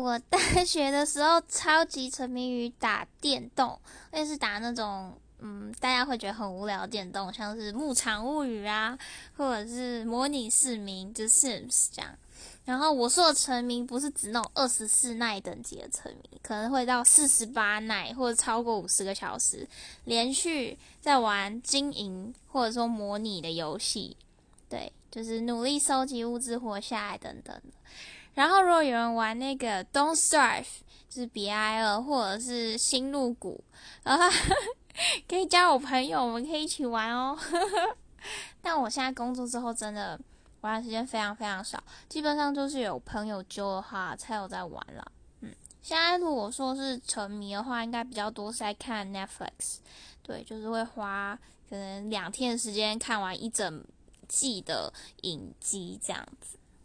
我大学的时候超级沉迷于打电动，而且是打那种嗯大家会觉得很无聊的电动，像是《牧场物语》啊，或者是模拟市民，就是 Sims 这样。然后我说的沉迷不是指那种二十四耐等级的沉迷，可能会到四十八耐或者超过五十个小时，连续在玩经营或者说模拟的游戏，对，就是努力收集物资活下来等等。然后如果有人玩那个 Don't Starve，就是别挨饿，或者是新入谷，然 后可以加我朋友，我们可以一起玩哦。但我现在工作之后，真的。玩的时间非常非常少，基本上就是有朋友揪的话才有在玩了。嗯，现在如果说是沉迷的话，应该比较多是在看 Netflix，对，就是会花可能两天的时间看完一整季的影集这样子。